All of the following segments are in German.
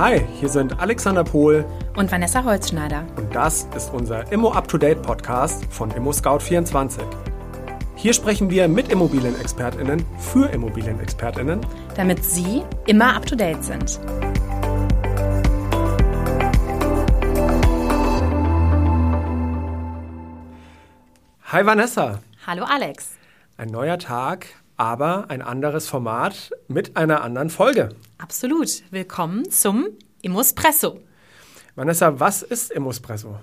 Hi, hier sind Alexander Pohl und Vanessa Holzschneider. Und das ist unser Immo Up to Date Podcast von Immo Scout 24. Hier sprechen wir mit Immobilienexpertinnen für Immobilienexpertinnen, damit Sie immer up to date sind. Hi Vanessa. Hallo Alex. Ein neuer Tag, aber ein anderes Format mit einer anderen Folge. Absolut. Willkommen zum Immuspresso. Vanessa, was ist Immuspresso?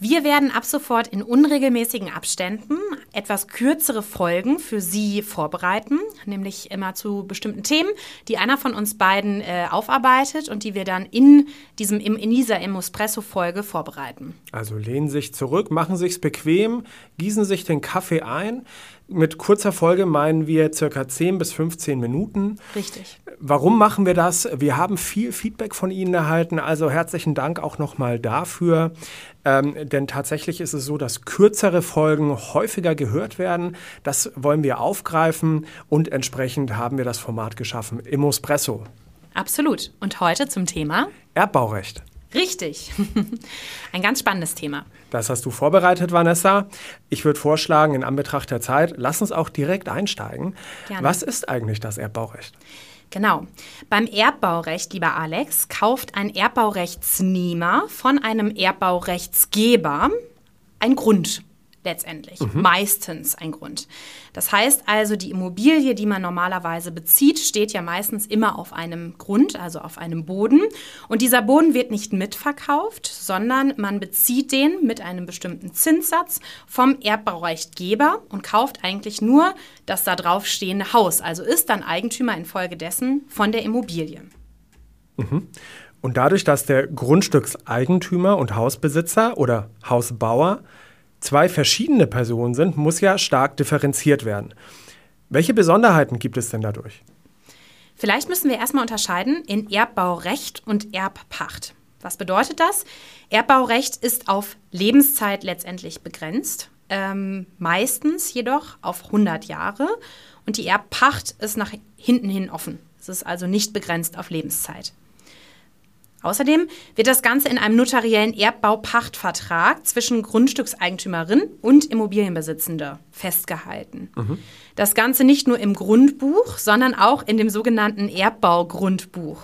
Wir werden ab sofort in unregelmäßigen Abständen etwas kürzere Folgen für Sie vorbereiten, nämlich immer zu bestimmten Themen, die einer von uns beiden äh, aufarbeitet und die wir dann in, diesem, in dieser Immuspresso-Folge vorbereiten. Also lehnen Sie sich zurück, machen Sie es bequem, gießen sich den Kaffee ein. Mit kurzer Folge meinen wir circa 10 bis 15 Minuten. Richtig. Warum machen wir das? Wir haben viel Feedback von Ihnen erhalten, also herzlichen Dank auch nochmal dafür. Ähm, denn tatsächlich ist es so, dass kürzere Folgen häufiger gehört werden. Das wollen wir aufgreifen und entsprechend haben wir das Format geschaffen, Immospresso. Absolut. Und heute zum Thema Erbbaurecht. Richtig. Ein ganz spannendes Thema. Das hast du vorbereitet, Vanessa. Ich würde vorschlagen, in Anbetracht der Zeit, lass uns auch direkt einsteigen. Gerne. Was ist eigentlich das Erbbaurecht? Genau. Beim Erbbaurecht, lieber Alex, kauft ein Erbbaurechtsnehmer von einem Erbbaurechtsgeber ein Grund letztendlich. Mhm. Meistens ein Grund. Das heißt also, die Immobilie, die man normalerweise bezieht, steht ja meistens immer auf einem Grund, also auf einem Boden. Und dieser Boden wird nicht mitverkauft, sondern man bezieht den mit einem bestimmten Zinssatz vom Erbbaurechtgeber und kauft eigentlich nur das da drauf stehende Haus. Also ist dann Eigentümer infolgedessen von der Immobilie. Mhm. Und dadurch, dass der Grundstückseigentümer und Hausbesitzer oder Hausbauer zwei verschiedene Personen sind, muss ja stark differenziert werden. Welche Besonderheiten gibt es denn dadurch? Vielleicht müssen wir erstmal unterscheiden in Erbbaurecht und Erbpacht. Was bedeutet das? Erbbaurecht ist auf Lebenszeit letztendlich begrenzt, ähm, meistens jedoch auf 100 Jahre. Und die Erbpacht ist nach hinten hin offen. Es ist also nicht begrenzt auf Lebenszeit. Außerdem wird das Ganze in einem notariellen Erbbaupachtvertrag zwischen Grundstückseigentümerin und Immobilienbesitzende festgehalten. Mhm. Das Ganze nicht nur im Grundbuch, sondern auch in dem sogenannten Erbbaugrundbuch.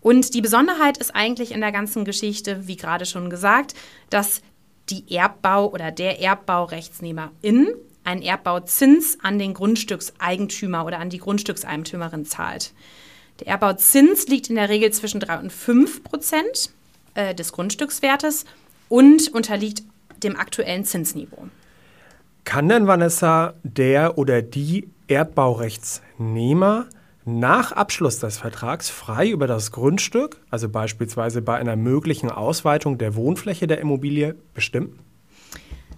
Und die Besonderheit ist eigentlich in der ganzen Geschichte, wie gerade schon gesagt, dass die Erbbau- oder der Erbbaurechtsnehmerin einen Erbbauzins an den Grundstückseigentümer oder an die Grundstückseigentümerin zahlt. Der Erbauzins liegt in der Regel zwischen 3 und 5 Prozent äh, des Grundstückswertes und unterliegt dem aktuellen Zinsniveau. Kann denn, Vanessa, der oder die Erbbaurechtsnehmer nach Abschluss des Vertrags frei über das Grundstück, also beispielsweise bei einer möglichen Ausweitung der Wohnfläche der Immobilie, bestimmen?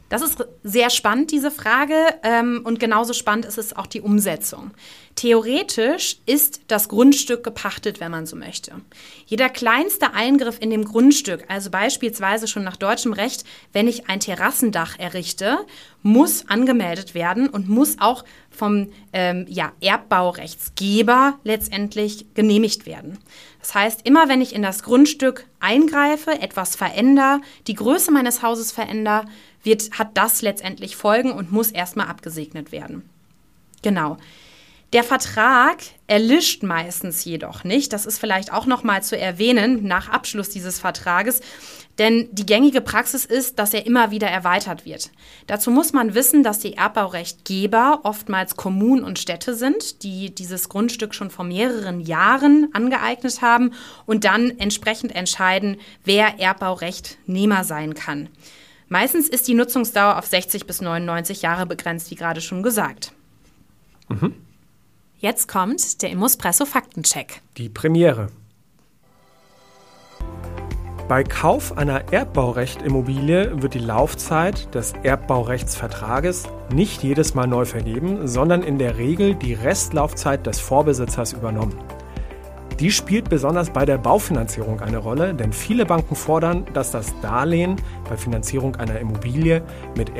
Das ist sehr spannend, diese Frage. Ähm, und genauso spannend ist es auch die Umsetzung. Theoretisch ist das Grundstück gepachtet, wenn man so möchte. Jeder kleinste Eingriff in dem Grundstück, also beispielsweise schon nach deutschem Recht, wenn ich ein Terrassendach errichte, muss angemeldet werden und muss auch vom ähm, ja, Erbbaurechtsgeber letztendlich genehmigt werden. Das heißt, immer wenn ich in das Grundstück eingreife, etwas verändere, die Größe meines Hauses verändere, wird, hat das letztendlich Folgen und muss erstmal abgesegnet werden. Genau. Der Vertrag erlischt meistens jedoch nicht. Das ist vielleicht auch noch mal zu erwähnen nach Abschluss dieses Vertrages, denn die gängige Praxis ist, dass er immer wieder erweitert wird. Dazu muss man wissen, dass die Erbbaurechtgeber oftmals Kommunen und Städte sind, die dieses Grundstück schon vor mehreren Jahren angeeignet haben und dann entsprechend entscheiden, wer Erbbaurechtnehmer sein kann. Meistens ist die Nutzungsdauer auf 60 bis 99 Jahre begrenzt, wie gerade schon gesagt. Mhm. Jetzt kommt der Immuspresso Faktencheck. Die Premiere. Bei Kauf einer Erbbaurecht-Immobilie wird die Laufzeit des Erbbaurechtsvertrages nicht jedes Mal neu vergeben, sondern in der Regel die Restlaufzeit des Vorbesitzers übernommen. Die spielt besonders bei der Baufinanzierung eine Rolle, denn viele Banken fordern, dass das Darlehen bei Finanzierung einer Immobilie mit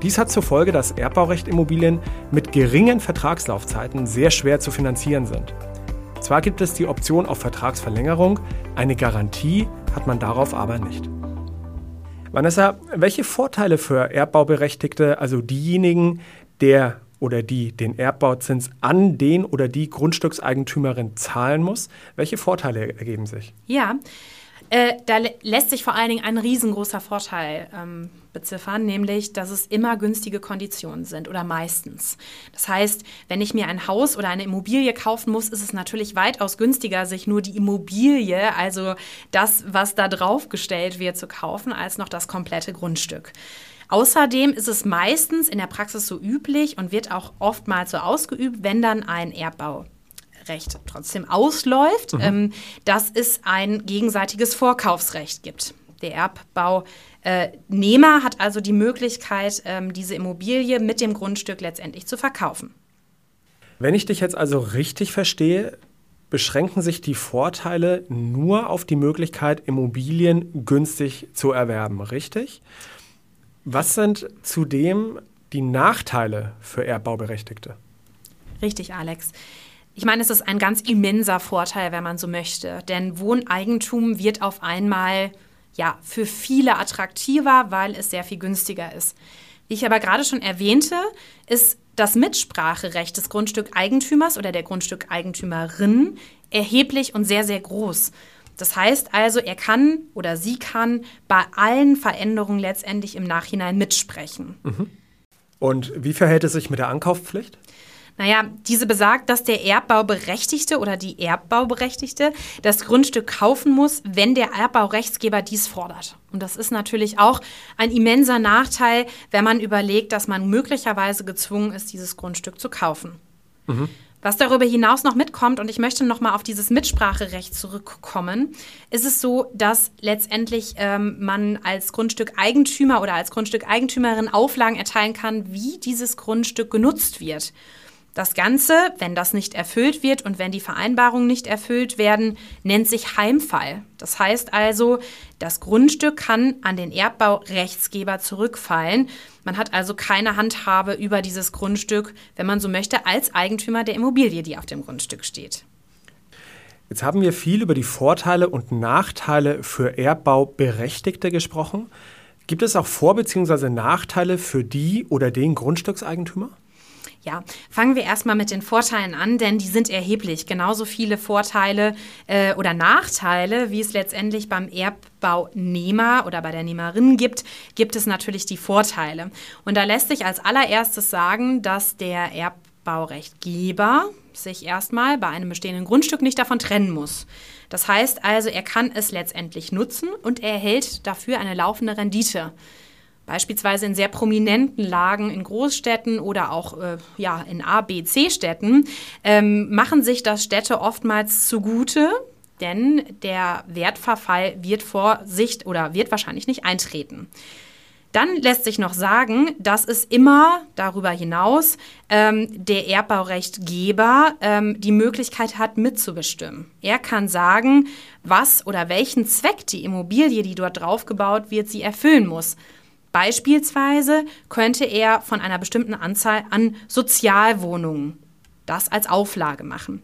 Dies hat zur Folge, dass Erbbaurecht-Immobilien mit geringen Vertragslaufzeiten sehr schwer zu finanzieren sind. Zwar gibt es die Option auf Vertragsverlängerung, eine Garantie hat man darauf aber nicht. Vanessa, welche Vorteile für Erbbauberechtigte, also diejenigen, der oder die den Erbbauzins an den oder die Grundstückseigentümerin zahlen muss, welche Vorteile ergeben sich? Ja, äh, da lässt sich vor allen Dingen ein riesengroßer Vorteil ähm, beziffern, nämlich, dass es immer günstige Konditionen sind oder meistens. Das heißt, wenn ich mir ein Haus oder eine Immobilie kaufen muss, ist es natürlich weitaus günstiger, sich nur die Immobilie, also das, was da draufgestellt wird, zu kaufen, als noch das komplette Grundstück. Außerdem ist es meistens in der Praxis so üblich und wird auch oftmals so ausgeübt, wenn dann ein Erbbau Recht trotzdem ausläuft, mhm. ähm, dass es ein gegenseitiges Vorkaufsrecht gibt. Der Erbbaunehmer äh, hat also die Möglichkeit, ähm, diese Immobilie mit dem Grundstück letztendlich zu verkaufen. Wenn ich dich jetzt also richtig verstehe, beschränken sich die Vorteile nur auf die Möglichkeit, Immobilien günstig zu erwerben, richtig? Was sind zudem die Nachteile für Erbbauberechtigte? Richtig, Alex. Ich meine, es ist ein ganz immenser Vorteil, wenn man so möchte. Denn Wohneigentum wird auf einmal ja, für viele attraktiver, weil es sehr viel günstiger ist. Wie ich aber gerade schon erwähnte, ist das Mitspracherecht des Grundstückeigentümers oder der Grundstückeigentümerin erheblich und sehr, sehr groß. Das heißt also, er kann oder sie kann bei allen Veränderungen letztendlich im Nachhinein mitsprechen. Mhm. Und wie verhält es sich mit der Ankauffpflicht? Naja, diese besagt, dass der Erbbauberechtigte oder die Erbbauberechtigte das Grundstück kaufen muss, wenn der Erbbaurechtsgeber dies fordert. Und das ist natürlich auch ein immenser Nachteil, wenn man überlegt, dass man möglicherweise gezwungen ist, dieses Grundstück zu kaufen. Mhm. Was darüber hinaus noch mitkommt, und ich möchte noch mal auf dieses Mitspracherecht zurückkommen, ist es so, dass letztendlich ähm, man als Grundstückeigentümer oder als Grundstückeigentümerin Auflagen erteilen kann, wie dieses Grundstück genutzt wird. Das Ganze, wenn das nicht erfüllt wird und wenn die Vereinbarungen nicht erfüllt werden, nennt sich Heimfall. Das heißt also, das Grundstück kann an den Erbbaurechtsgeber zurückfallen. Man hat also keine Handhabe über dieses Grundstück, wenn man so möchte, als Eigentümer der Immobilie, die auf dem Grundstück steht. Jetzt haben wir viel über die Vorteile und Nachteile für Erbbauberechtigte gesprochen. Gibt es auch Vor- bzw. Nachteile für die oder den Grundstückseigentümer? Ja, fangen wir erstmal mit den Vorteilen an, denn die sind erheblich. Genauso viele Vorteile äh, oder Nachteile, wie es letztendlich beim Erbbaunehmer oder bei der Nehmerin gibt, gibt es natürlich die Vorteile. Und da lässt sich als allererstes sagen, dass der Erbbaurechtgeber sich erstmal bei einem bestehenden Grundstück nicht davon trennen muss. Das heißt also, er kann es letztendlich nutzen und er erhält dafür eine laufende Rendite beispielsweise in sehr prominenten Lagen in Großstädten oder auch äh, ja, in A, B, C-Städten, ähm, machen sich das Städte oftmals zugute, denn der Wertverfall wird vor Sicht oder wird wahrscheinlich nicht eintreten. Dann lässt sich noch sagen, dass es immer darüber hinaus ähm, der Erbbaurechtgeber ähm, die Möglichkeit hat, mitzubestimmen. Er kann sagen, was oder welchen Zweck die Immobilie, die dort draufgebaut wird, sie erfüllen muss. Beispielsweise könnte er von einer bestimmten Anzahl an Sozialwohnungen das als Auflage machen.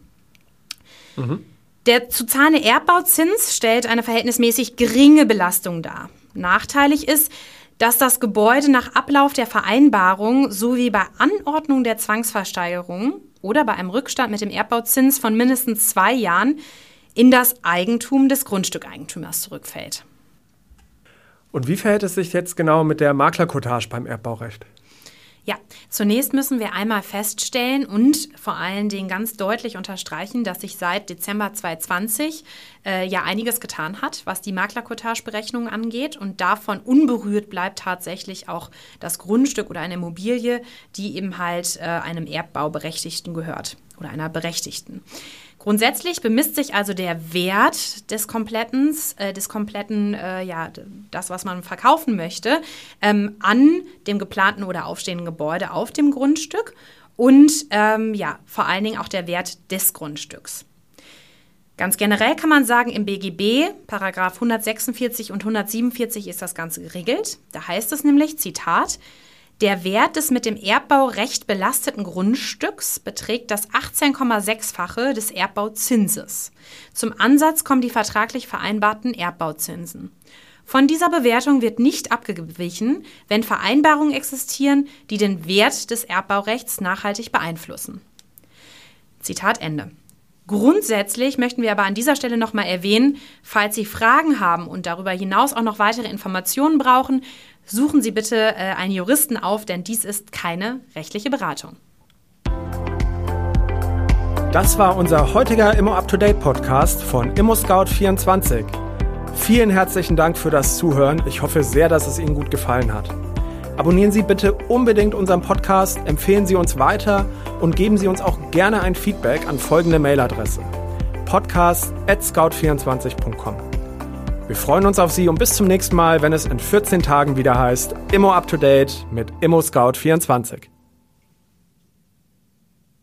Mhm. Der zu zahlende Erbbauzins stellt eine verhältnismäßig geringe Belastung dar. Nachteilig ist, dass das Gebäude nach Ablauf der Vereinbarung sowie bei Anordnung der Zwangsversteigerung oder bei einem Rückstand mit dem Erbbauzins von mindestens zwei Jahren in das Eigentum des Grundstückeigentümers zurückfällt. Und wie verhält es sich jetzt genau mit der Maklerkotage beim Erbbaurecht? Ja, zunächst müssen wir einmal feststellen und vor allen Dingen ganz deutlich unterstreichen, dass sich seit Dezember 2020 äh, ja einiges getan hat, was die Maklerkotageberechnung angeht. Und davon unberührt bleibt tatsächlich auch das Grundstück oder eine Immobilie, die eben halt äh, einem Erbbauberechtigten gehört oder einer Berechtigten. Grundsätzlich bemisst sich also der Wert des kompletten, äh, des kompletten, äh, ja, das, was man verkaufen möchte, ähm, an dem geplanten oder aufstehenden Gebäude auf dem Grundstück und ähm, ja, vor allen Dingen auch der Wert des Grundstücks. Ganz generell kann man sagen, im BGB, Paragraph 146 und 147 ist das Ganze geregelt. Da heißt es nämlich, Zitat, Der Wert des mit dem Erbbaurecht belasteten Grundstücks beträgt das 18,6-fache des Erbbauzinses. Zum Ansatz kommen die vertraglich vereinbarten Erbbauzinsen. Von dieser Bewertung wird nicht abgewichen, wenn Vereinbarungen existieren, die den Wert des Erbbaurechts nachhaltig beeinflussen. Zitat Ende. Grundsätzlich möchten wir aber an dieser Stelle nochmal erwähnen, falls Sie Fragen haben und darüber hinaus auch noch weitere Informationen brauchen, suchen Sie bitte äh, einen Juristen auf, denn dies ist keine rechtliche Beratung. Das war unser heutiger Immo Up to Date Podcast von Immo Scout 24. Vielen herzlichen Dank für das Zuhören. Ich hoffe sehr, dass es Ihnen gut gefallen hat. Abonnieren Sie bitte unbedingt unseren Podcast, empfehlen Sie uns weiter und geben Sie uns auch gerne ein Feedback an folgende Mailadresse: podcast@scout24.com. Wir freuen uns auf Sie und bis zum nächsten Mal, wenn es in 14 Tagen wieder heißt Immo Up to Date mit Immo Scout 24.